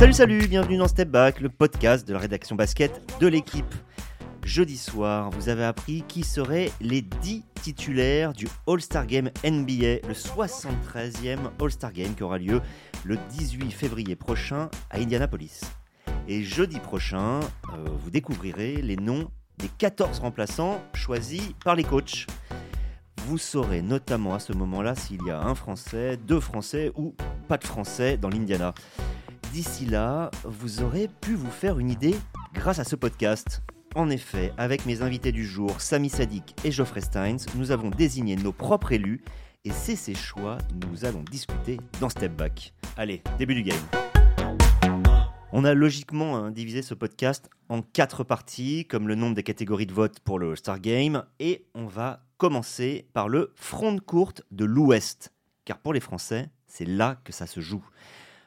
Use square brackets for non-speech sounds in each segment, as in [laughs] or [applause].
Salut, salut, bienvenue dans Step Back, le podcast de la rédaction basket de l'équipe. Jeudi soir, vous avez appris qui seraient les 10 titulaires du All-Star Game NBA, le 73e All-Star Game qui aura lieu le 18 février prochain à Indianapolis. Et jeudi prochain, euh, vous découvrirez les noms des 14 remplaçants choisis par les coachs. Vous saurez notamment à ce moment-là s'il y a un Français, deux Français ou pas de Français dans l'Indiana. D'ici là, vous aurez pu vous faire une idée grâce à ce podcast. En effet, avec mes invités du jour, Sami Sadik et Geoffrey Steins, nous avons désigné nos propres élus et c'est ces choix nous allons discuter dans Step Back. Allez, début du game. On a logiquement hein, divisé ce podcast en quatre parties, comme le nombre des catégories de vote pour le Star Game, et on va commencer par le front de courte de l'Ouest, car pour les Français, c'est là que ça se joue.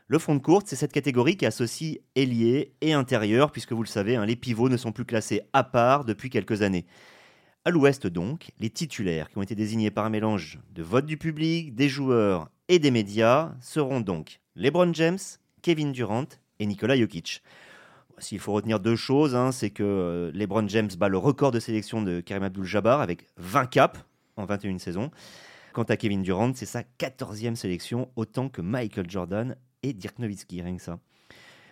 Le front de courte, c'est cette catégorie qui associe ailier et intérieur, puisque vous le savez, hein, les pivots ne sont plus classés à part depuis quelques années. À l'ouest donc, les titulaires qui ont été désignés par un mélange de vote du public, des joueurs et des médias seront donc LeBron James, Kevin Durant et Nikola Jokic. S'il faut retenir deux choses, hein, c'est que euh, LeBron James bat le record de sélection de Karim Abdul-Jabbar avec 20 caps en 21 saisons. Quant à Kevin Durant, c'est sa 14e sélection, autant que Michael Jordan et Dirk Nowitzki, rien que ça.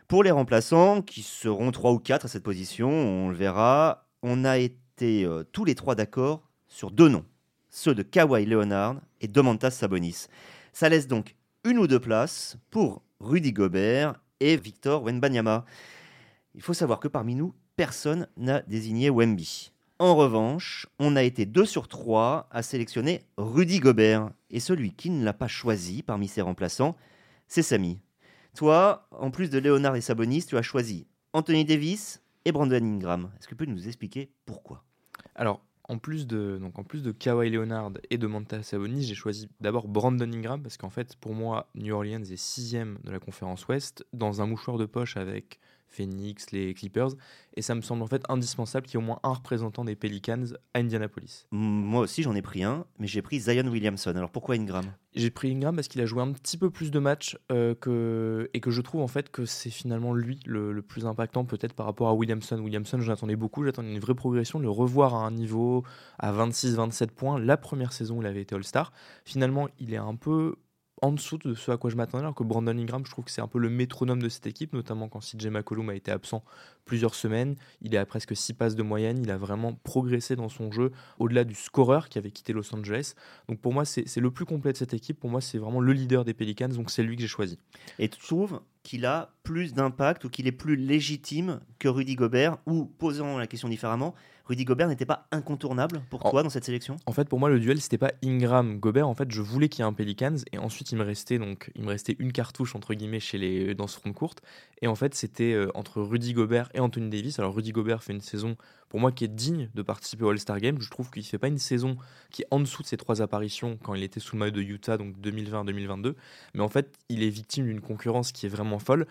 Pour les remplaçants, qui seront 3 ou 4 à cette position, on le verra, on a été euh, tous les trois d'accord sur deux noms, ceux de Kawhi Leonard et Domantas Sabonis. Ça laisse donc une ou deux places pour Rudy Gobert et Victor Wenbanyama. Il faut savoir que parmi nous, personne n'a désigné Wemby. En revanche, on a été deux sur trois à sélectionner Rudy Gobert. Et celui qui ne l'a pas choisi parmi ses remplaçants, c'est Samy. Toi, en plus de Léonard et Sabonis, tu as choisi Anthony Davis et Brandon Ingram. Est-ce que tu peux nous expliquer pourquoi? Alors, en plus de donc en plus de Kawhi Leonard et de Manta Sabonis, j'ai choisi d'abord Brandon Ingram parce qu'en fait pour moi New Orleans est sixième de la conférence Ouest dans un mouchoir de poche avec Phoenix, les Clippers, et ça me semble en fait indispensable qu'il y ait au moins un représentant des Pelicans à Indianapolis. Moi aussi j'en ai pris un, mais j'ai pris Zion Williamson. Alors pourquoi Ingram? J'ai pris Ingram parce qu'il a joué un petit peu plus de matchs euh, que... et que je trouve en fait que c'est finalement lui le, plus impactant peut-être par rapport à Williamson. Williamson j'attendais beaucoup, j'attendais une vraie progression, le revoir à un niveau à 26-27 points la première saison où il avait été All-Star. Finalement il est un peu en dessous de ce à quoi je m'attendais, alors que Brandon Ingram, je trouve que c'est un peu le métronome de cette équipe, notamment quand CJ McCollum a été absent plusieurs semaines. Il est à presque 6 passes de moyenne, il a vraiment progressé dans son jeu, au-delà du scoreur qui avait quitté Los Angeles. Donc pour moi, c'est le plus complet de cette équipe. Pour moi, c'est vraiment le leader des Pelicans, donc c'est lui que j'ai choisi. Et tu trouves qu'il a plus d'impact ou qu'il est plus légitime que Rudy Gobert, ou posant la question différemment, Rudy Gobert n'était pas incontournable pour toi dans cette sélection? En fait, pour moi, le duel, c'était pas Ingram Gobert. En fait, je voulais qu'il y ait un Pelicans, et ensuite il me restait donc il me restait une cartouche entre guillemets chez les dans ce front courte. Et en fait, c'était euh, entre Rudy Gobert et Anthony Davis. Alors Rudy Gobert fait une saison pour moi qui est digne de participer au All-Star Game. Je trouve qu'il fait pas une saison qui est en dessous de ses trois apparitions quand il était sous le maillot de Utah, donc 2020-2022. Mais en fait, il est victime d'une concurrence qui est vraiment folle.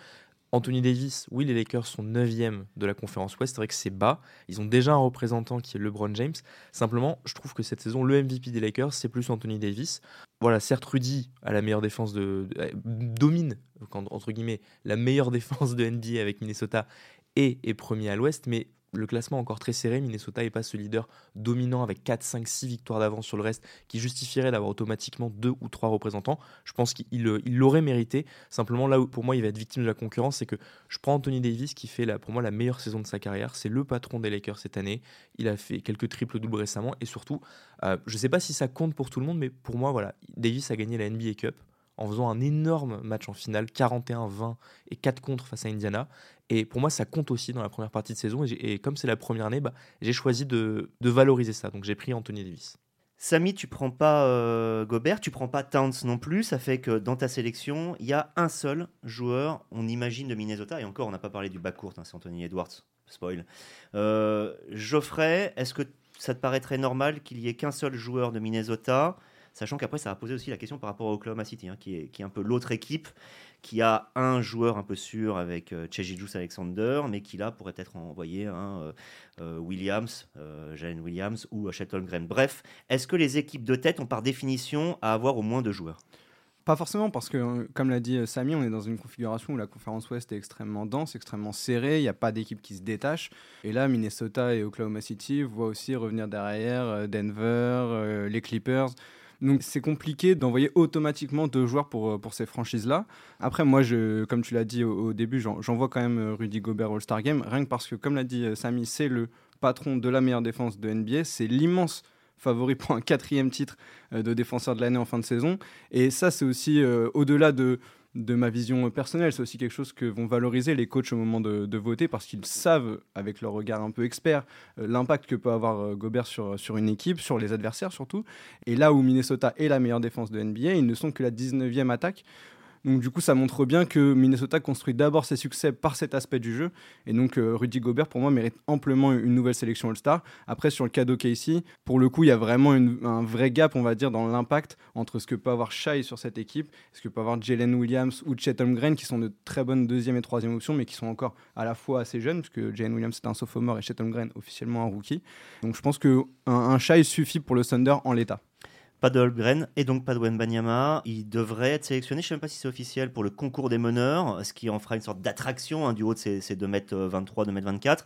Anthony Davis, oui, les Lakers sont 9e de la conférence Ouest. C'est vrai que c'est bas. Ils ont déjà un représentant qui est LeBron James. Simplement, je trouve que cette saison, le MVP des Lakers, c'est plus Anthony Davis. Voilà, certes, Rudy a la meilleure défense de. domine, entre guillemets, la meilleure [laughs] défense de NBA avec Minnesota et est premier à l'Ouest, mais le classement encore très serré. Minnesota n'est pas ce leader dominant avec 4, 5, 6 victoires d'avance sur le reste qui justifierait d'avoir automatiquement deux ou trois représentants. Je pense qu'il l'aurait mérité. Simplement, là où pour moi il va être victime de la concurrence, c'est que je prends Anthony Davis qui fait pour moi la meilleure saison de sa carrière. C'est le patron des Lakers cette année. Il a fait quelques triples doubles récemment et surtout, euh, je ne sais pas si ça compte pour tout le monde, mais pour moi, voilà, Davis a gagné la NBA Cup en faisant un énorme match en finale, 41-20 et 4 contre face à Indiana. Et pour moi, ça compte aussi dans la première partie de saison. Et, comme c'est la première année, bah, j'ai choisi de, valoriser ça. Donc j'ai pris Anthony Davis. Samy, tu prends pas euh, Gobert, tu prends pas Towns non plus. Ça fait que dans ta sélection, il y a un seul joueur, on imagine, de Minnesota. Et encore, on n'a pas parlé du backcourt, hein, c'est Anthony Edwards. Spoil. Euh, Geoffrey, est-ce que ça te paraîtrait normal qu'il y ait qu'un seul joueur de Minnesota? Sachant qu'après, ça va poser aussi la question par rapport au Oklahoma City, hein, qui, est, qui est un peu l'autre équipe qui a un joueur un peu sûr avec euh, Alexander, mais qui là pourrait être envoyé un euh, euh, Williams, euh, Jalen Williams ou Shelton Graham. Bref, est-ce que les équipes de tête ont par définition à avoir au moins deux joueurs? Pas forcément, parce que, comme l'a dit Samy, on est dans une configuration où la conférence Ouest est extrêmement dense, extrêmement serrée, il n'y a pas d'équipe qui se détache. Et là, Minnesota et Oklahoma City voient aussi revenir derrière Denver, les Clippers. Donc c'est compliqué d'envoyer automatiquement deux joueurs pour, euh, pour ces franchises-là. Après, moi, je, comme tu l'as dit au, début, j'envoie quand même euh, Rudy Gobert All-Star Game, rien que parce que, comme l'a dit euh, Samy, c'est le patron de la meilleure défense de NBA, c'est l'immense favori pour un quatrième titre de défenseur de l'année en fin de saison. Et ça, c'est aussi au-delà de, de ma vision personnelle. C'est aussi quelque chose que vont valoriser les coachs au moment de, voter parce qu'ils savent, avec leur regard un peu expert, euh, l'impact que peut avoir euh, Gobert sur, sur une équipe, sur les adversaires surtout. Et là où Minnesota est la meilleure défense de NBA, ils ne sont que la 19e attaque. Donc du coup, ça montre bien que Minnesota construit d'abord ses succès par cet aspect du jeu. Et donc euh, Rudy Gobert, pour moi, mérite amplement une nouvelle sélection All-Star. Après, sur le cadeau Casey, pour le coup, il y a vraiment un vrai gap, on va dire, dans l'impact entre ce que peut avoir Shai sur cette équipe, ce que peut avoir Jalen Williams ou Chet Holmgren, qui sont de très bonnes deuxième et troisième options, mais qui sont encore à la fois assez jeunes, puisque Jalen Williams est un sophomore et Chet Holmgren officiellement un rookie. Donc je pense qu'un un Shai suffit pour le Thunder en l'état. Pas de Holmgren et donc pas de Wenbanyama. Il devrait être sélectionné, je ne sais même pas si c'est officiel, pour le concours des meneurs, ce qui en fera une sorte d'attraction hein, du haut de ces, 2m23, 2m24.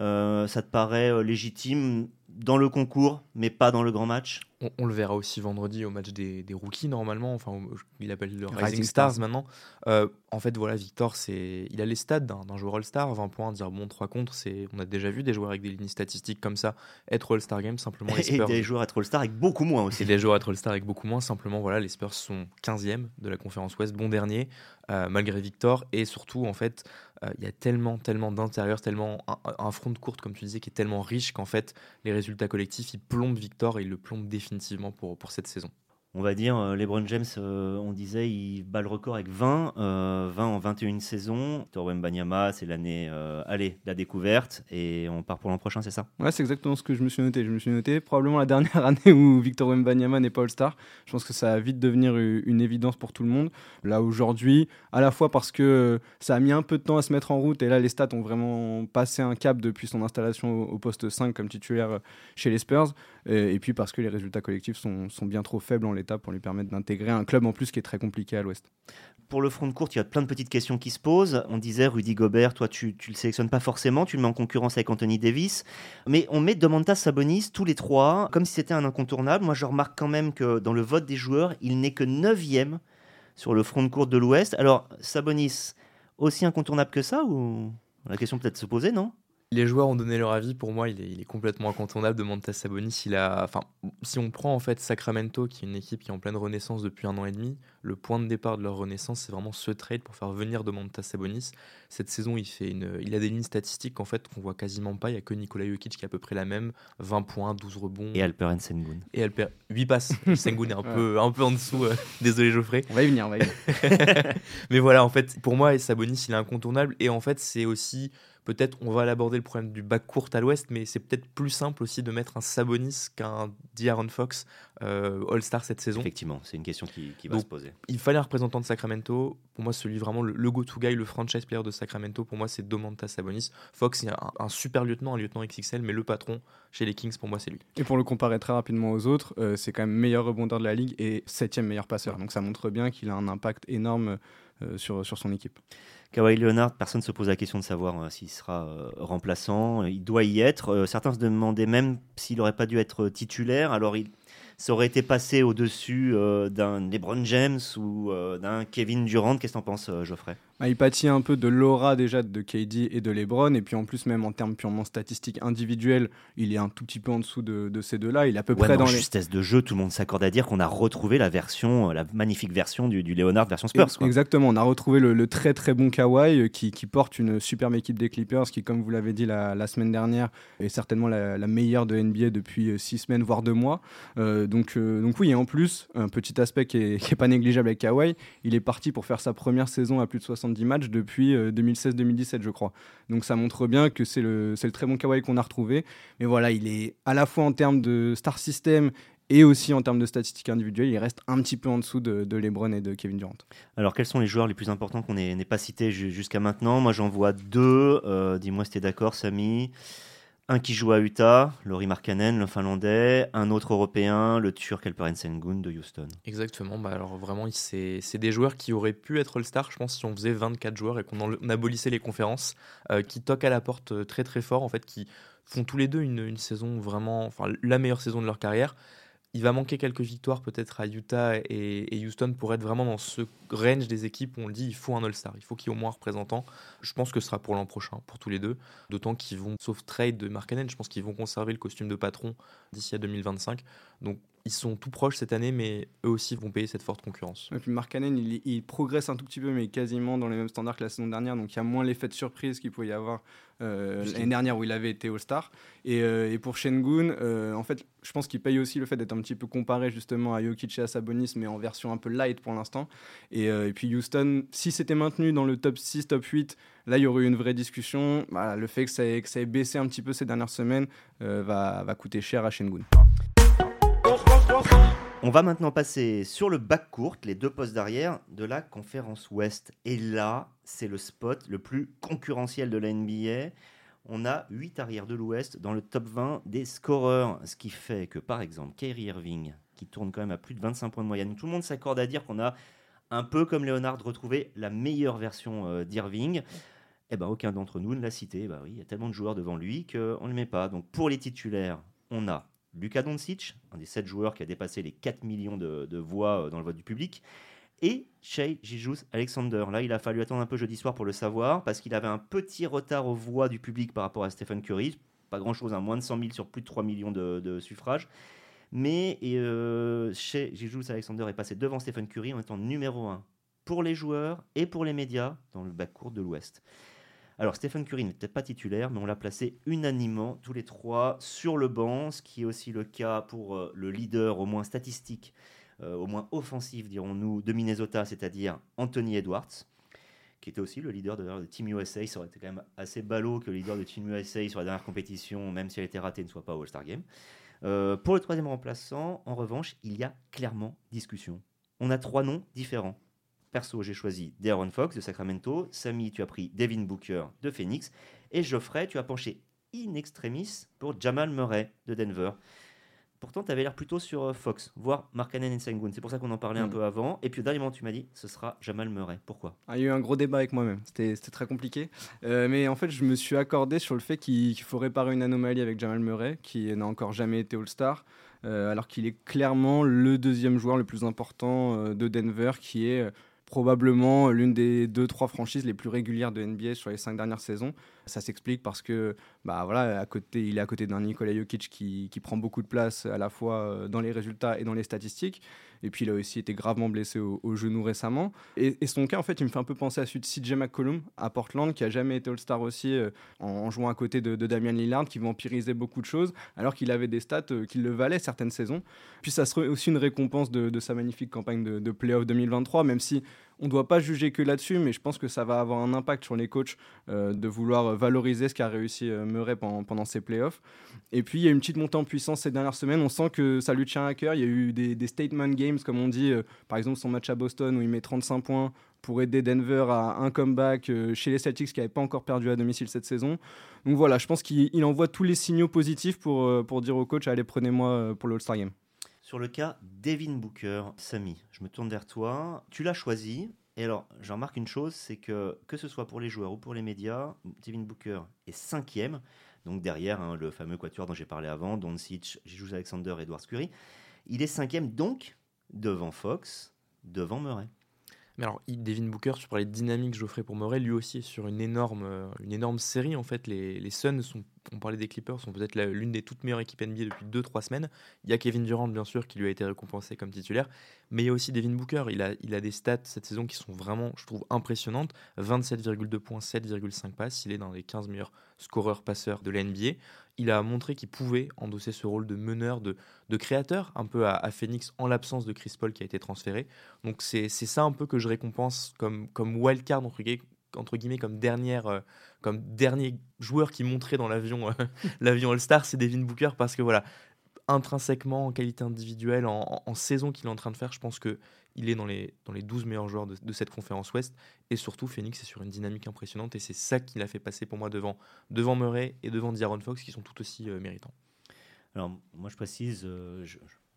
Euh, ça te paraît euh, légitime dans le concours, mais pas dans le grand match on, le verra aussi vendredi au match des, rookies normalement. Enfin, il appelle le Rising, Stars, maintenant. Euh, en fait, voilà, Victor, c'est, il a les stats d'un, joueur All-Star, 20 points, dire bon 3 contre, c'est, on a déjà vu des joueurs avec des lignes statistiques comme ça être All-Star Game simplement. Les [laughs] et des joueurs être All-Star avec beaucoup moins aussi. Et des joueurs être All-Star avec beaucoup moins simplement. Voilà, les Spurs sont 15e de la conférence Ouest, bon dernier euh, malgré Victor. Et surtout en fait euh, il y a tellement, tellement d'intérieur, tellement un, front de courte, comme tu disais, qui est tellement riche qu'en fait, les résultats collectifs, ils plombent Victor et ils le plombent définitivement pour, pour cette saison on va dire, euh, LeBron James, euh, on disait, il bat le record avec 20, 20 euh, en 21 saisons. Torwem Banyama, c'est l'année, allez, la découverte, et on part pour l'an prochain, c'est ça? Ouais, c'est exactement ce que je me suis noté. Je me suis noté probablement la dernière [laughs] année où Victor Wembanyama n'est pas All-Star. Je pense que ça va vite devenir une évidence pour tout le monde. Là, aujourd'hui, à la fois parce que ça a mis un peu de temps à se mettre en route, et là, les stats ont vraiment passé un cap depuis son installation au, poste 5 comme titulaire chez les Spurs, et, puis parce que les résultats collectifs sont, sont bien trop faibles en l'état pour lui permettre d'intégrer un club en plus qui est très compliqué à l'ouest. Pour le front de courte, il y a plein de petites questions qui se posent. On disait Rudy Gobert, toi tu, ne le sélectionnes pas forcément, tu le mets en concurrence avec Anthony Davis, mais on met Domantas Sabonis tous les trois comme si c'était un incontournable. Moi je remarque quand même que dans le vote des joueurs, il n'est que 9 sur le front de courte de l'ouest. Alors Sabonis, aussi incontournable que ça ou? La question peut-être se poser, non? Les joueurs ont donné leur avis. Pour moi, il est, complètement incontournable de Montas Sabonis. Il a, enfin, si on prend en fait Sacramento, qui est une équipe qui est en pleine renaissance depuis un an et demi, le point de départ de leur renaissance, c'est vraiment ce trade pour faire venir de Montas Sabonis. Cette saison, il fait une, il a des lignes statistiques en fait qu'on voit quasiment pas. Il y a que Nikola Jokic qui a à peu près la même, 20 points, 12 rebonds. Et Alperen Sengun. Et Alper, 8 passes. [laughs] Sengun est un peu, un peu en dessous. Euh, désolé Geoffrey. On va y venir, on va y venir. [laughs] Mais voilà, en fait, pour moi, Sabonis, il est incontournable. Et en fait, c'est aussi Peut-être on va l'aborder le problème du bac court à l'ouest, mais c'est peut-être plus simple aussi de mettre un Sabonis qu'un D'Aaron Fox euh, All-Star cette saison. Effectivement, c'est une question qui, va se poser. Il fallait un représentant de Sacramento. Pour moi, celui vraiment le, go-to guy, le franchise player de Sacramento, pour moi, c'est Domantas Sabonis. Fox, il un, un, super lieutenant, un lieutenant XXL, mais le patron chez les Kings, pour moi, c'est lui. Et pour le comparer très rapidement aux autres, euh, c'est quand même meilleur rebondeur de la ligue et septième meilleur passeur. Donc ça montre bien qu'il a un impact énorme euh, sur, sur son équipe. Kawhi Leonard, personne ne se pose la question de savoir euh, s'il sera euh, remplaçant. Il doit y être. certains se demandaient même s'il n'aurait pas dû être titulaire. Alors il, ça aurait été passé au-dessus d'un LeBron James ou d'un Kevin Durant. Qu'est-ce que tu en penses, Geoffrey? Bah, il pâtit un peu de l'aura déjà de KD et de LeBron, et puis en plus, même en termes purement statistiques individuels, il est un tout petit peu en dessous de, ces deux-là. Il est à peu près dans les. justesse de jeu, tout le monde s'accorde à dire qu'on a retrouvé la version, la magnifique version du, du Leonard version Spurs. Exactement, on a retrouvé le, très très bon Kawhi euh, qui, porte une superbe équipe des Clippers, qui, comme vous l'avez dit la, semaine dernière, est certainement la, meilleure de NBA depuis euh, six semaines, voire deux mois. Euh, donc, donc oui, et en plus, un petit aspect qui n'est pas négligeable avec Kawhi, il est parti pour faire sa première saison à plus de 60 70 matchs depuis 2016-2017, euh, je crois. Donc ça montre bien que c'est le, très bon Kawhi qu'on a retrouvé. Mais voilà, il est à la fois en termes de star system et aussi en termes de statistiques individuelles, il reste un petit peu en dessous de, de LeBron et de Kevin Durant. Alors, quels sont les joueurs les plus importants qu'on n'ait pas cités jusqu'à maintenant? Moi, j'en vois deux. Euh, dis-moi si tu es d'accord, Samy. Un qui joue à Utah, Laurie Markkanen, le Finlandais, un autre Européen, le Turc Alperen Sengun de Houston. Exactement, bah alors vraiment, c'est des joueurs qui auraient pu être All-Star, je pense, si on faisait 24 joueurs et qu'on abolissait les conférences, euh, qui toquent à la porte euh, très très fort, en fait, qui font tous les deux une, une saison vraiment, enfin la meilleure saison de leur carrière. Il va manquer quelques victoires peut-être à Utah et, Houston pour être vraiment dans ce range des équipes où on le dit il faut un All-Star, il faut qu'il y ait au moins un représentant. Je pense que ce sera pour l'an prochain, pour tous les deux. D'autant qu'ils vont, sauf trade de Markkanen, je pense qu'ils vont conserver le costume de patron d'ici à 2025. Donc ils sont tout proches cette année, mais eux aussi vont payer cette forte concurrence. Et puis Markkanen, il, il, progresse un tout petit peu, mais quasiment dans les mêmes standards que la saison dernière. Donc il y a moins l'effet de surprise qu'il pouvait y avoir euh, l'année dernière où il avait été All-Star. Et, euh, et, pour Shengun, euh, en fait, je pense qu'il paye aussi le fait d'être un petit peu comparé justement à Jokic et à Sabonis, mais en version un peu light pour l'instant. Et, et, puis Houston, si c'était maintenu dans le top 6, top 8, là il y aurait eu une vraie discussion. Le fait que ça, ait, que ça, ait, baissé un petit peu ces dernières semaines va, va coûter cher à Shengun. On va maintenant passer sur le bac court, les deux postes d'arrière de la conférence Ouest. Et là, c'est le spot le plus concurrentiel de la NBA. On a 8 arrières de l'Ouest dans le top 20 des scoreurs, ce qui fait que par exemple Kyrie Irving, qui tourne quand même à plus de 25 points de moyenne, tout le monde s'accorde à dire qu'on a un peu comme Leonard retrouvé la meilleure version euh, d'Irving. Eh ben, aucun d'entre nous ne l'a cité. Bah oui, il y a tellement de joueurs devant lui qu'on ne le met pas. Donc pour les titulaires, on a Luka Doncic, un des 7 joueurs qui a dépassé les 4 millions de, voix euh, dans le vote du public, et Shea Gijus Alexander. Là, il a fallu attendre un peu jeudi soir pour le savoir, parce qu'il avait un petit retard aux voix du public par rapport à Stephen Curry. Pas grand-chose, hein, moins de 100 000 sur plus de 3 millions de, suffrages. Mais euh, Shea Alexander est passé devant Stephen Curry en étant numéro 1 pour les joueurs et pour les médias dans le bac court de l'Ouest. Alors Stephen Curry peut-être pas titulaire, mais on l'a placé unanimement tous les trois sur le banc, ce qui est aussi le cas pour euh, le leader au moins statistique, euh, au moins offensif dirons-nous, de Minnesota, c'est-à-dire Anthony Edwards, qui était aussi le leader de, Team USA. Ça aurait été quand même assez ballot que le leader de Team USA sur la dernière compétition, même si elle était ratée, ne soit pas au All-Star Game. Euh, pour le troisième remplaçant, en revanche, il y a clairement discussion. On a trois noms différents. Perso, j'ai choisi De'Aaron Fox de Sacramento. Samy, tu as pris Devin Booker de Phoenix. Et Geoffrey, tu as penché in extremis pour Jamal Murray de Denver. Pourtant, tu avais l'air plutôt sur euh, Fox, voire Markkanen et Sengun. C'est pour ça qu'on en parlait un mm. peu avant. Et puis, au dernier moment, tu m'as dit, ce sera Jamal Murray. Pourquoi? Ah, Il y a eu un gros débat avec moi-même. C'était très compliqué. Euh, mais en fait, je me suis accordé sur le fait qu'il faut réparer une anomalie avec Jamal Murray, qui n'a encore jamais été All-Star. Euh, alors qu'il est clairement le deuxième joueur le plus important de Denver, qui est probablement l'une des deux trois franchises les plus régulières de NBA sur les cinq dernières saisons. Ça s'explique parce que bah voilà, à côté, il est à côté d'un Nikola Jokic qui, qui, prend beaucoup de place à la fois euh, dans les résultats et dans les statistiques. Et puis il a aussi été gravement blessé au, genou récemment. Et, son cas, en fait, il me fait un peu penser à celui de CJ McCollum à Portland, qui a jamais été All-Star aussi euh, en, jouant à côté de, Damian Lillard, qui vampirisait beaucoup de choses, alors qu'il avait des stats euh, qui le valaient certaines saisons. Puis ça serait aussi une récompense de, sa magnifique campagne de, de playoff 2023, même si on ne doit pas juger que là-dessus, mais je pense que ça va avoir un impact sur les coachs euh, de vouloir valoriser ce qu'a réussi Murray pendant, pendant ses playoffs. Et puis, il y a une petite montée en puissance ces dernières semaines. On sent que ça lui tient à cœur. Il y a eu des, statement games comme on dit. Euh, par exemple, son match à Boston où il met 35 points pour aider Denver à un comeback euh, chez les Celtics qui n'avaient pas encore perdu à domicile cette saison. Donc voilà, je pense qu'il envoie tous les signaux positifs pour, euh, pour dire au coach allez, prenez-moi pour le All-Star Game. Sur le cas Devin Booker, Samy, je me tourne vers toi. Tu l'as choisi. Et alors, j'en remarque une chose, c'est que que ce soit pour les joueurs ou pour les médias, Devin Booker est cinquième. Donc derrière hein, le fameux quatuor dont j'ai parlé avant, Doncic, Jijous Alexander, Edward Curry. Il est cinquième donc devant Fox, devant Murray. Mais alors, Devin Booker, sur les dynamiques que Geoffrey pour Murray, lui aussi est sur une énorme, euh, série. En fait, les, Suns sont on parlait des Clippers, sont peut-être l'une des toutes meilleures équipes NBA depuis 2-3 semaines. Il y a Kevin Durant, bien sûr, qui lui a été récompensé comme titulaire, mais il y a aussi Devin Booker. Il a, il a des stats cette saison qui sont vraiment, je trouve, impressionnantes 27,2 points, 7,5 passes. Il est dans les 15 meilleurs scoreurs-passeurs de la NBA. Il a montré qu'il pouvait endosser ce rôle de meneur, de, de créateur, un peu à, Phoenix en l'absence de Chris Paul qui a été transféré. Donc c'est ça un peu que je récompense comme, comme wildcard, entre entre guillemets comme dernière euh, comme dernier joueur qui montrait dans l'avion euh, [laughs] l'avion All-Star c'est Devin Booker parce que voilà intrinsèquement, en qualité individuelle, en, saison qu'il est en train de faire, je pense que il est dans les, dans les 12 meilleurs joueurs de, cette conférence Ouest. Et surtout, Phoenix est sur une dynamique impressionnante. Et c'est ça qui l'a fait passer pour moi devant, devant Murray et devant D'Aaron Fox, qui sont tout aussi euh, méritants. Alors, moi, je précise, euh,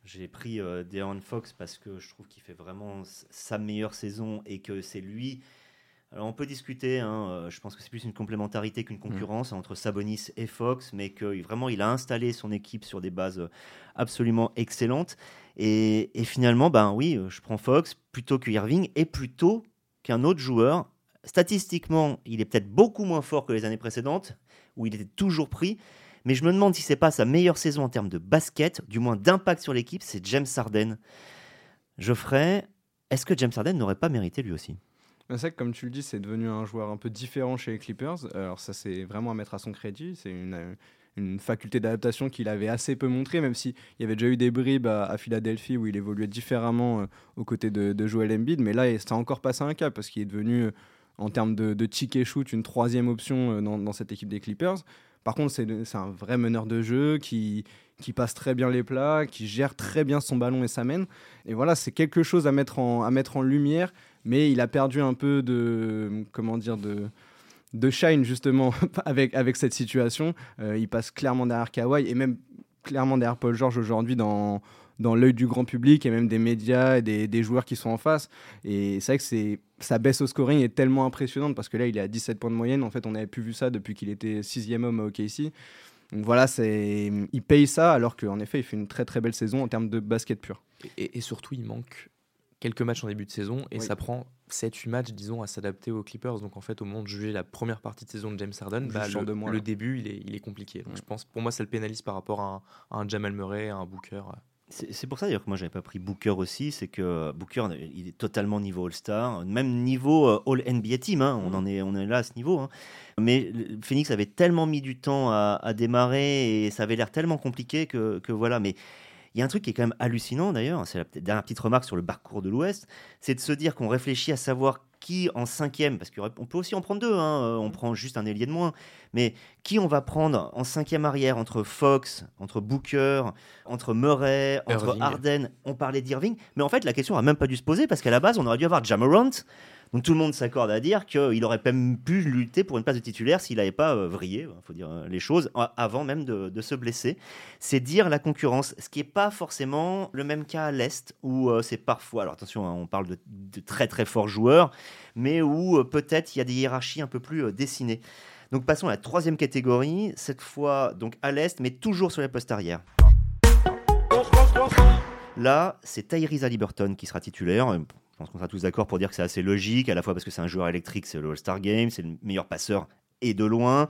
j'ai pris euh, Fox parce que je trouve qu'il fait vraiment sa meilleure saison et que c'est lui alors on peut discuter, hein, euh, je pense que c'est plus une complémentarité qu'une concurrence entre Sabonis et Fox, mais que vraiment il a installé son équipe sur des bases absolument excellentes. Et, finalement, ben oui, euh, je prends Fox plutôt que Irving et plutôt qu'un autre joueur. Statistiquement, il est peut-être beaucoup moins fort que les années précédentes, où il était toujours pris. Mais je me demande si c'est pas sa meilleure saison en termes de basket, du moins d'impact sur l'équipe, c'est James Harden. Geoffrey, est-ce que James Harden n'aurait pas mérité lui aussi? C'est vrai que comme tu le dis, c'est devenu un joueur un peu différent chez les Clippers. Alors ça, c'est vraiment à mettre à son crédit. C'est une, une, faculté d'adaptation qu'il avait assez peu montré, même s'il y avait déjà eu des bribes à, Philadelphie où il évoluait différemment euh, aux côtés de, de, Joel Embiid. Mais là, ça a encore passé un cap parce qu'il est devenu, euh, en termes de, de tick shoot, une troisième option euh, dans, cette équipe des Clippers. Par contre, c'est un vrai meneur de jeu qui, qui passe très bien les plats, qui gère très bien son ballon et sa main. Et voilà, c'est quelque chose à mettre en, à mettre en lumière mais il a perdu un peu de comment dire de de shine justement [laughs] avec avec cette situation. Euh, il passe clairement derrière Kawhi et même clairement derrière Paul George aujourd'hui dans dans l'œil du grand public et même des médias et des, des joueurs qui sont en face. Et c'est vrai que c'est, sa baisse au scoring est tellement impressionnante parce que là, il est à 17 points de moyenne. En fait, on n'avait plus vu ça depuis qu'il était sixième homme au OKC. Donc voilà, c'est, il paye ça alors qu'en effet, il fait une très très belle saison en termes de basket pur. Et, et surtout, il manque quelques matchs en début de saison et ça prend 7-8 matchs, disons, à s'adapter aux Clippers. Donc en fait, au moment de juger la première partie de saison de James Harden, bah, le, début, il est, il est compliqué. Donc je pense, pour moi, ça le pénalise par rapport à un, Jamal Murray, à un Booker. C'est pour ça d'ailleurs que moi j'avais pas pris Booker aussi, c'est que Booker il est totalement niveau All-Star, même niveau euh, All NBA Team, hein. on en est on est là à ce niveau. Hein. Mais Phoenix avait tellement mis du temps à, à démarrer et ça avait l'air tellement compliqué que, que voilà. Mais il y a un truc qui est quand même hallucinant d'ailleurs, c'est la dernière petite remarque sur le parcours de l'Ouest, c'est de se dire qu'on réfléchit à savoir qui en cinquième, parce qu'on peut aussi en prendre deux, hein, euh, on prend juste un ailier de moins, mais qui on va prendre en cinquième arrière entre Fox, entre Booker, entre Murray, entre Harden, on parlait d'Irving, mais en fait la question n'a même pas dû se poser parce qu'à la base on aurait dû avoir Jamorant, donc tout le monde s'accorde à dire qu'il aurait même pu lutter pour une place de titulaire s'il n'avait pas euh, vrillé, il faut dire euh, les choses, avant même de, se blesser. C'est dire la concurrence, ce qui n'est pas forcément le même cas à l'Est, où euh, c'est parfois, alors attention, hein, on parle de, très très forts joueurs, mais où peut-être il y a des hiérarchies un peu plus dessinées. Donc passons à la troisième catégorie, cette fois donc à l'Est, mais toujours sur les postes arrière. Là, c'est Tyrese Halliburton qui sera titulaire. Je pense qu'on sera tous d'accord pour dire que c'est assez logique, à la fois parce que c'est un joueur électrique, c'est le All-Star Game, c'est le meilleur passeur et de loin.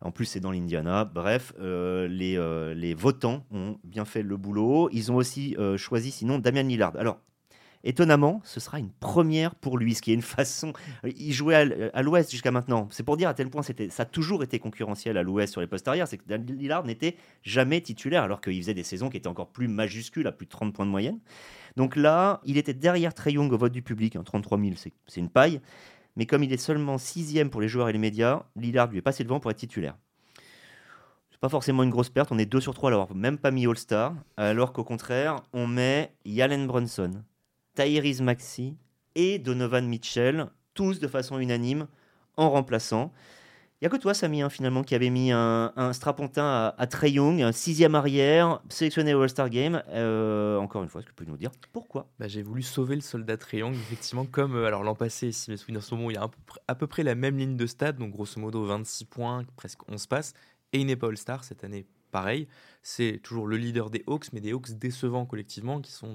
En plus, c'est dans l'Indiana. Bref, euh, les, euh, les, votants ont bien fait le boulot. Ils ont aussi euh, choisi, sinon, Damian Lillard. Alors, étonnamment, ce sera une première pour lui, ce qui est une façon. Il jouait à l'ouest jusqu'à maintenant. C'est pour dire à tel point ça a toujours été concurrentiel à l'ouest sur les postes arrière. C'est que Damian Lillard n'était jamais titulaire, alors qu'il faisait des saisons qui étaient encore plus majuscules, à plus de 30 points de moyenne. Donc là, il était derrière Trey Young au vote du public, 33 000, c'est une paille. Mais comme il est seulement sixième pour les joueurs et les médias, Lillard lui est passé devant pour être titulaire. Pas forcément une grosse perte, on est 2 sur 3 à l'avoir même pas mis All-Star, alors qu'au contraire, on met Yalen Brunson, Tyrese Maxi et Donovan Mitchell, tous de façon unanime, en remplaçant. Il n'y a que toi, Samy, hein, finalement, qui avait mis un, strapontin à, à Trey Young, un sixième arrière, sélectionné au All-Star Game. Euh, encore une fois, est-ce que tu peux nous dire pourquoi? Bah, J'ai voulu sauver le soldat Trey Young, effectivement, comme euh, alors l'an passé, si mes souvenirs sont bons, il y a à peu, près la même ligne de stade, donc grosso modo 26 points, presque 11 passes, et il n'est pas All-Star cette année. Pareil, c'est toujours le leader des Hawks, mais des Hawks décevants collectivement, qui sont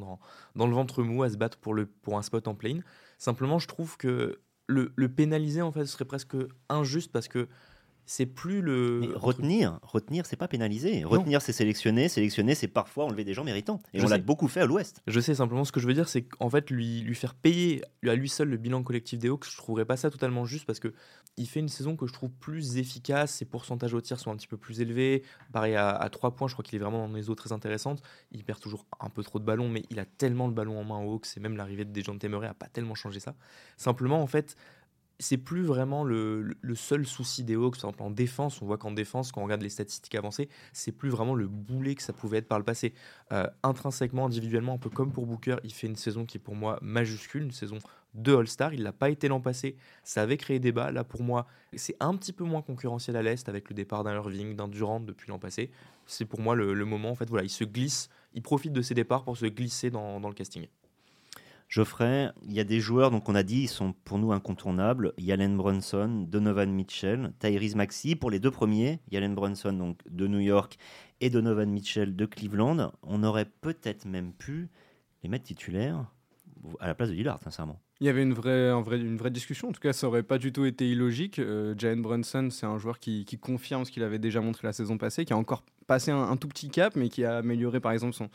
dans, le ventre mou à se battre pour, le, un spot en plane. Simplement, je trouve que le, pénaliser, en fait, serait presque injuste parce que c'est plus le. retenir, retenir, c'est pas pénaliser. Retenir, c'est sélectionner. Sélectionner, c'est parfois enlever des gens méritants. Et on l'a beaucoup fait à l'Ouest. Je sais simplement ce que je veux dire, c'est qu'en fait, lui, lui faire payer à lui seul le bilan collectif des Hawks, je trouverais pas ça totalement juste parce que il fait une saison que je trouve plus efficace. Ses pourcentages au tir sont un petit peu plus élevés. Pareil, à, à 3 points, je crois qu'il est vraiment dans les eaux très intéressantes. Il perd toujours un peu trop de ballons, mais il a tellement le ballon en main aux Hawks et même l'arrivée de Dejounte Murray a pas tellement changé ça. Simplement, en fait, c'est plus vraiment le, seul souci des Hawks. Par exemple, en défense, on voit qu'en défense, quand on regarde les statistiques avancées, c'est plus vraiment le boulet que ça pouvait être par le passé. Euh, intrinsèquement, individuellement, un peu comme pour Booker, il fait une saison qui est pour moi majuscule, une saison de All-Star. Il l'a pas été l'an passé. Ça avait créé débat. Là, pour moi, c'est un petit peu moins concurrentiel à l'Est avec le départ d'un Irving, d'un Durant depuis l'an passé. C'est pour moi le, moment. En fait, voilà, il se glisse, il profite de ses départs pour se glisser dans le casting. Geoffrey, il y a des joueurs, donc on a dit, ils sont pour nous incontournables. Yalen Brunson, Donovan Mitchell, Tyrese Maxey pour les deux premiers. Yalen Brunson donc de New York et Donovan Mitchell de Cleveland. On aurait peut-être même pu les mettre titulaires à la place de Lillard, sincèrement. Il y avait une vraie, une vraie discussion. En tout cas, ça aurait pas du tout été illogique. Euh, Jalen Brunson, c'est un joueur qui, confirme ce qu'il avait déjà montré la saison passée, qui a encore passé un, tout petit cap, mais qui a amélioré par exemple son,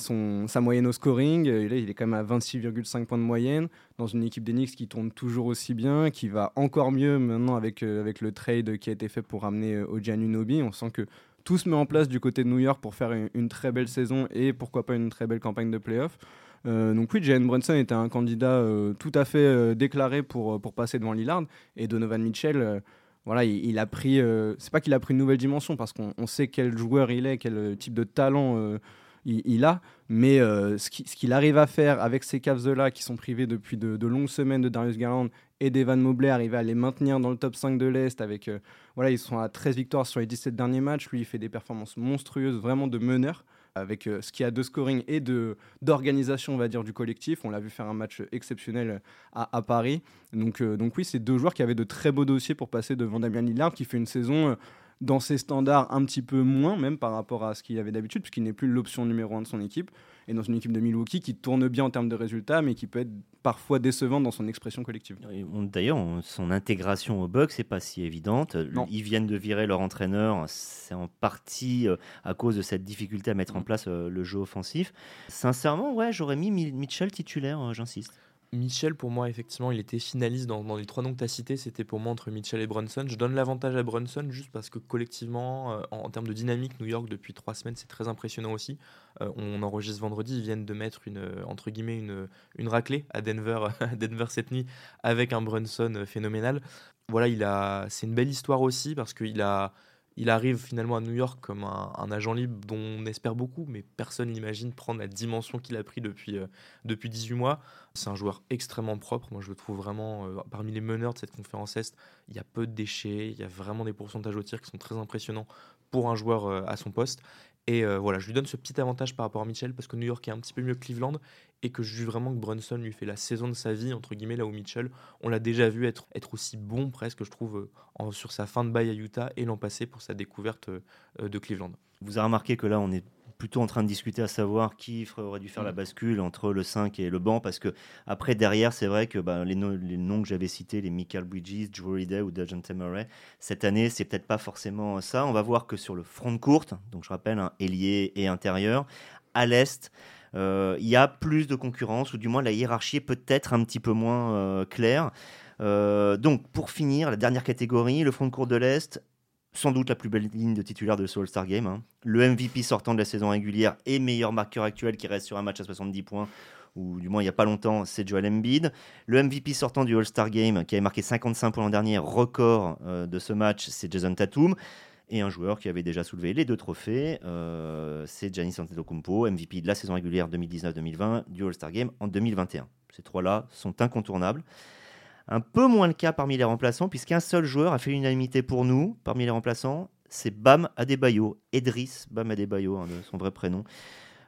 son, sa moyenne au scoring. Euh, il est, quand même à 26,5 points de moyenne dans une équipe d'Enix qui tourne toujours aussi bien, qui va encore mieux maintenant avec, euh, avec le trade qui a été fait pour ramener euh, Ojian Unobi. On sent que tout se met en place du côté de New York pour faire une, très belle saison et pourquoi pas une très belle campagne de playoff. donc oui, Jalen Brunson était un candidat tout à fait déclaré pour, pour passer devant Lillard et Donovan Mitchell. voilà, il, a pris. c'est pas qu'il a pris une nouvelle dimension parce qu'on sait quel joueur il est, quel type de talent il, a. Mais euh, ce qu'il arrive à faire avec ces Cavs-là qui sont privés depuis de, longues semaines de Darius Garland et d'Evan Mobley, arriver à les maintenir dans le top 5 de l'Est avec. Euh, voilà, ils sont à 13 victoires sur les 17 derniers matchs. Lui, il fait des performances monstrueuses, vraiment de meneur avec euh, ce qu'il y a de scoring et d'organisation, on va dire, du collectif. On l'a vu faire un match exceptionnel à, Paris. Donc, donc oui, c'est deux joueurs qui avaient de très beaux dossiers pour passer devant Damien Lillard, qui fait une saison dans ses standards un petit peu moins, même par rapport à ce qu'il avait d'habitude, puisqu'il n'est plus l'option numéro un de son équipe, et dans une équipe de Milwaukee qui tourne bien en termes de résultats, mais qui peut être parfois décevante dans son expression collective. D'ailleurs, son intégration au Bucks n'est pas si évidente. Ils viennent de virer leur entraîneur, c'est en partie euh, à cause de cette difficulté à mettre en mm. place euh, le jeu offensif. Sincèrement, ouais, j'aurais mis Mitchell titulaire, euh, j'insiste. Michel, pour moi, effectivement, il était finaliste dans, les trois noms que tu as cités. C'était pour moi entre Mitchell et Brunson. Je donne l'avantage à Brunson juste parce que collectivement, euh, en, termes de dynamique, New York, depuis trois semaines, c'est très impressionnant aussi. Euh, on enregistre vendredi, ils viennent de mettre une, euh, entre guillemets, une, une raclée à Denver, [laughs] Denver cette nuit avec un Brunson phénoménal. Voilà, il a, c'est une belle histoire aussi parce qu'il a il arrive finalement à New York comme un, agent libre dont on espère beaucoup, mais personne n'imagine prendre la dimension qu'il a pris depuis, euh, depuis 18 mois. C'est un joueur extrêmement propre. Moi, je le trouve vraiment euh, parmi les meneurs de cette conférence Est. Il y a peu de déchets, il y a vraiment des pourcentages au tir qui sont très impressionnants pour un joueur euh, à son poste. Et voilà, je lui donne ce petit avantage par rapport à Mitchell parce que New York est un petit peu mieux que Cleveland et que je juge vraiment que Brunson lui fait la saison de sa vie, entre guillemets, là où Mitchell, on l'a déjà vu être, aussi bon presque, je trouve, en, sur sa fin de bail à Utah et l'an passé pour sa découverte euh, de Cleveland. Vous avez remarqué que là, on est plutôt en train de discuter à savoir qui aurait dû faire la mm. bascule entre le 5 et le banc parce que après derrière c'est vrai que bah, les, les, noms que j'avais cités les Michael Bridges, Drew Holiday ou Dejan Murray cette année c'est peut-être pas forcément ça on va voir que sur le front de courte donc je rappelle un ailier et intérieur à l'est euh, il y a plus de concurrence, ou du moins la hiérarchie est peut-être un petit peu moins euh, claire. Euh, donc, pour finir, la dernière catégorie, le front de cour de l'Est, sans doute la plus belle ligne de titulaire de ce All-Star Game. Hein. Le MVP sortant de la saison régulière et meilleur marqueur actuel qui reste sur un match à 70 points, ou du moins il n'y a pas longtemps, c'est Joel Embiid. Le MVP sortant du All-Star Game qui avait marqué 55 points l'an dernier, record de ce match, c'est Jason Tatum. Et un joueur qui avait déjà soulevé les deux trophées, euh, c'est Giannis Antetokounmpo, MVP de la saison régulière 2019-2020, du All-Star Game en 2021. Ces trois-là sont incontournables. Un peu moins le cas parmi les remplaçants, puisqu'un seul joueur a fait l'unanimité pour nous parmi les remplaçants, c'est Bam Adebayo, Edris Bam Adebayo, hein, son vrai prénom.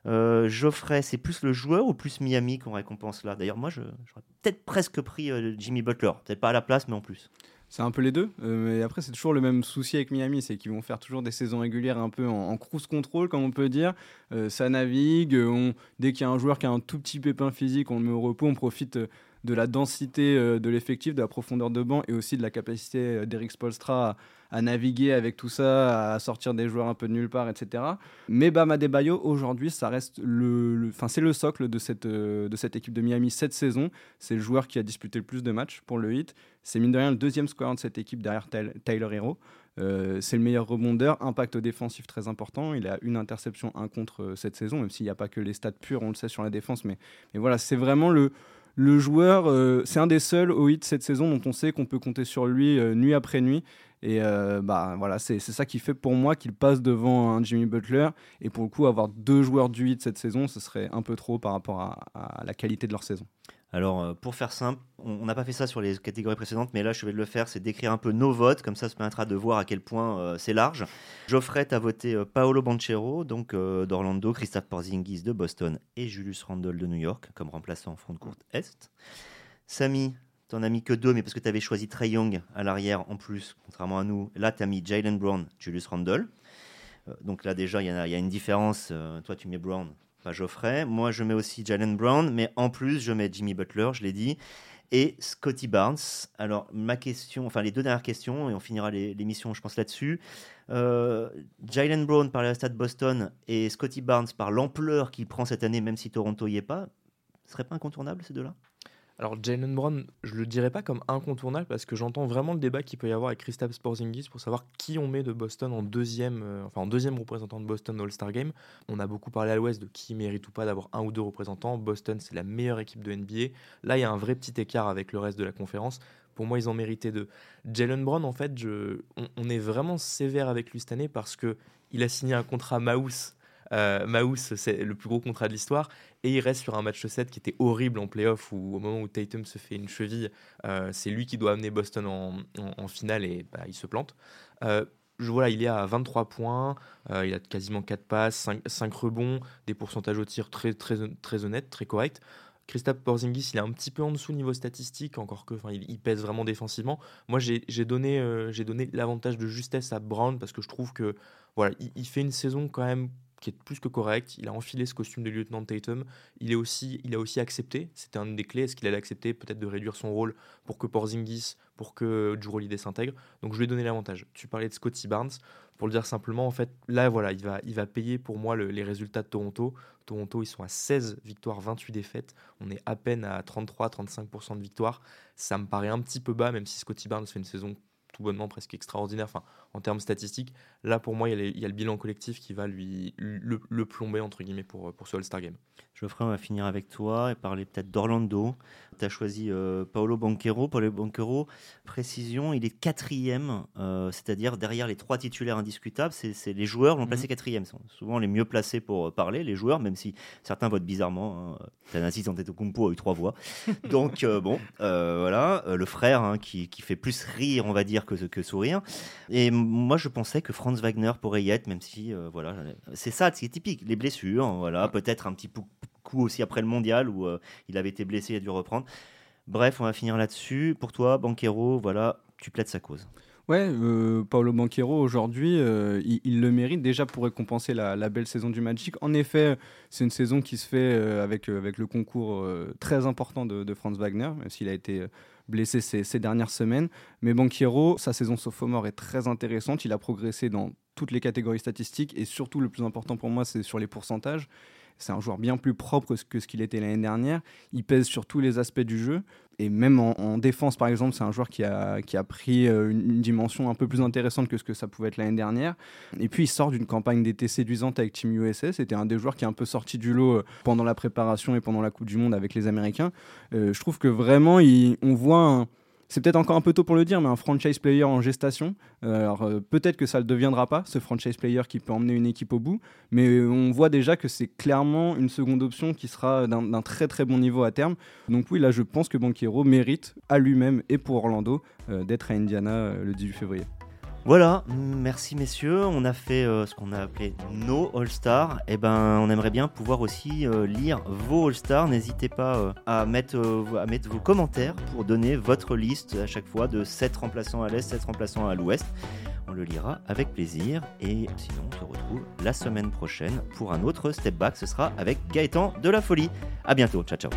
Euh, Geoffrey, c'est plus le joueur ou plus Miami qu'on récompense là? D'ailleurs, moi, j'aurais peut-être presque pris euh, Jimmy Butler. Peut-être pas à la place, mais en plus. C'est un peu les deux. Euh, mais après, c'est toujours le même souci avec Miami, c'est qu'ils vont faire toujours des saisons régulières un peu en, cruise control, comme on peut dire. Ça navigue. dès qu'il y a un joueur qui a un tout petit pépin physique, on le met au repos, on profite de la densité euh, de l'effectif, de la profondeur de banc et aussi de la capacité d'Eric Spolstra à, naviguer avec tout ça, à sortir des joueurs un peu de nulle part, etc. Mais Bama Debayo, aujourd'hui, ça reste le, c'est le socle de cette, de cette équipe de Miami cette saison. C'est le joueur qui a disputé le plus de matchs pour le hit. C'est mine de rien le deuxième score de cette équipe derrière Tyler Hero. Euh, c'est le meilleur rebondeur, impact défensif très important. Il a une interception, un contre euh, cette saison, même s'il n'y a pas que les stats purs, on le sait sur la défense. Mais, mais voilà, c'est vraiment le, le joueur, euh, c'est un des seuls au hit cette saison dont on sait qu'on peut compter sur lui euh, nuit après nuit. Et euh, bah voilà, c'est ça qui fait pour moi qu'il passe devant un Jimmy Butler. Et pour le coup, avoir deux joueurs du hit cette saison, ce serait un peu trop par rapport à, la qualité de leur saison. Alors, pour faire simple, on n'a pas fait ça sur les catégories précédentes, mais là, je vais le faire, c'est d'écrire un peu nos votes, comme ça, ça permettra de voir à quel point c'est large. Geoffrey, as voté Paolo Banchero, donc d'Orlando, Christophe Porzingis de Boston et Julius Randle de New York, comme remplaçant en front de courte Est. Samy, t'en as mis que deux, mais parce que tu avais choisi Trey Young à l'arrière en plus, contrairement à nous. Là, tu as mis Jalen Brown, Julius Randle. Euh, donc là, déjà, il y, a une différence. Euh, toi, tu mets Brown, pas Geoffrey. Moi, je mets aussi Jalen Brown, mais en plus, je mets Jimmy Butler, je l'ai dit, et Scotty Barnes. Alors, ma question, enfin, les deux dernières questions, et on finira l'émission, je pense, là-dessus. Euh, Jalen Brown par la Stade Boston et Scotty Barnes par l'ampleur qu'il prend cette année, même si Toronto y est pas, ce serait pas incontournable ces deux-là? Alors Jalen Brown, je le dirais pas comme incontournable parce que j'entends vraiment le débat qu'il peut y avoir avec Kristaps Porzingis pour savoir qui on met de Boston en deuxième, euh, enfin en deuxième représentant de Boston All-Star Game. On a beaucoup parlé à l'Ouest de qui mérite ou pas d'avoir un ou deux représentants. Boston, c'est la meilleure équipe de NBA. Là, il y a un vrai petit écart avec le reste de la conférence. Pour moi, ils ont mérité de. Jalen Brown, en fait, on, est vraiment sévère avec lui cette année parce que il a signé un contrat Mouse euh, c'est le plus gros contrat de l'histoire. Et il reste sur un match 7 qui était horrible en playoff, où au moment où Tatum se fait une cheville, euh, c'est lui qui doit amener Boston en, finale et bah, il se plante. Euh, voilà, il est à 23 points, euh, il a quasiment 4 passes, 5, rebonds, des pourcentages au tir très, très, très honnêtes, très corrects. Christophe Porzingis, il est un petit peu en dessous niveau statistique, encore que, il, il, pèse vraiment défensivement. Moi, j'ai donné, donné l'avantage de justesse à Brown parce que je trouve que voilà, il, fait une saison quand même qui est plus que correct. Il a enfilé ce costume de lieutenant Tatum. Il, a aussi accepté, c'était un des clés, est-ce qu'il allait accepter peut-être de réduire son rôle pour que Porzingis, pour que Drew s'intègre? Donc je lui ai donné l'avantage. Tu parlais de Scotty Barnes. Pour le dire simplement, en fait, là, voilà, il va, il va payer pour moi les résultats de Toronto. Toronto, ils sont à 16 victoires, 28 défaites. On est à peine à 33-35% de victoires. Ça me paraît un petit peu bas, même si Scotty Barnes fait une saison tout bonnement presque extraordinaire enfin, en termes statistiques. Là, pour moi, il y, a, le bilan collectif qui va lui le, plomber, entre guillemets, pour, pour ce All-Star Game. Geoffrey, on va finir avec toi et parler peut-être d'Orlando. Tu as choisi euh, Paolo Banquero. Paolo Banquero, précision, il est quatrième, euh, c'est-à-dire derrière les trois titulaires indiscutables. C'est les joueurs l'ont placé mhm. quatrième. sont souvent les mieux placés pour euh, parler, les joueurs, même si certains votent bizarrement. Hein. Tanasi Antetokounmpo a eu trois voix. [laughs] Donc, bon, voilà. le frère hein, qui, qui, fait plus rire, on va dire, que, que sourire. Et moi, je pensais que Franz Wagner pourrait y être, même si, voilà, c'est ça, c'est typique. Les blessures, voilà, peut-être un petit coup aussi après le mondial où euh, il avait été blessé et a dû reprendre. Bref, on va finir là-dessus. Pour toi, Banquero, voilà, tu plaides sa cause. Ouais, euh, Paolo Banquero aujourd'hui, euh, il, le mérite déjà pour récompenser la, belle saison du Magic. En effet, c'est une saison qui se fait avec, avec le concours très important de, Franz Wagner, même s'il a été blessé ces, dernières semaines. Mais Banquero, sa saison sophomore est très intéressante. Il a progressé dans toutes les catégories statistiques et surtout le plus important pour moi, c'est sur les pourcentages. C'est un joueur bien plus propre que ce qu'il était l'année dernière. Il pèse sur tous les aspects du jeu. Et même en, défense, par exemple, c'est un joueur qui a, qui a pris euh, une, dimension un peu plus intéressante que ce que ça pouvait être l'année dernière. Et puis, il sort d'une campagne d'été séduisante avec Team USA. C'était un des joueurs qui est un peu sorti du lot euh, pendant la préparation et pendant la Coupe du Monde avec les Américains. Euh, je trouve que vraiment, on voit un c'est peut-être encore un peu tôt pour le dire, mais un franchise player en gestation. Euh, alors euh, peut-être que ça ne le deviendra pas, ce franchise player qui peut emmener une équipe au bout, mais on voit déjà que c'est clairement une seconde option qui sera d'un très très bon niveau à terme. Donc oui, là je pense que Banquero mérite à lui-même et pour Orlando euh, d'être à Indiana le 18 février. Voilà, merci messieurs. On a fait euh, ce qu'on a appelé nos All-Stars. Et eh ben, on aimerait bien pouvoir aussi euh, lire vos All-Stars. N'hésitez pas euh, à, mettre, à mettre vos commentaires pour donner votre liste à chaque fois de 7 remplaçants à l'Est, 7 remplaçants à l'Ouest. On le lira avec plaisir. Et sinon, on se retrouve la semaine prochaine pour un autre Step Back. Ce sera avec Gaëtan de la Folie. À bientôt. Ciao, ciao.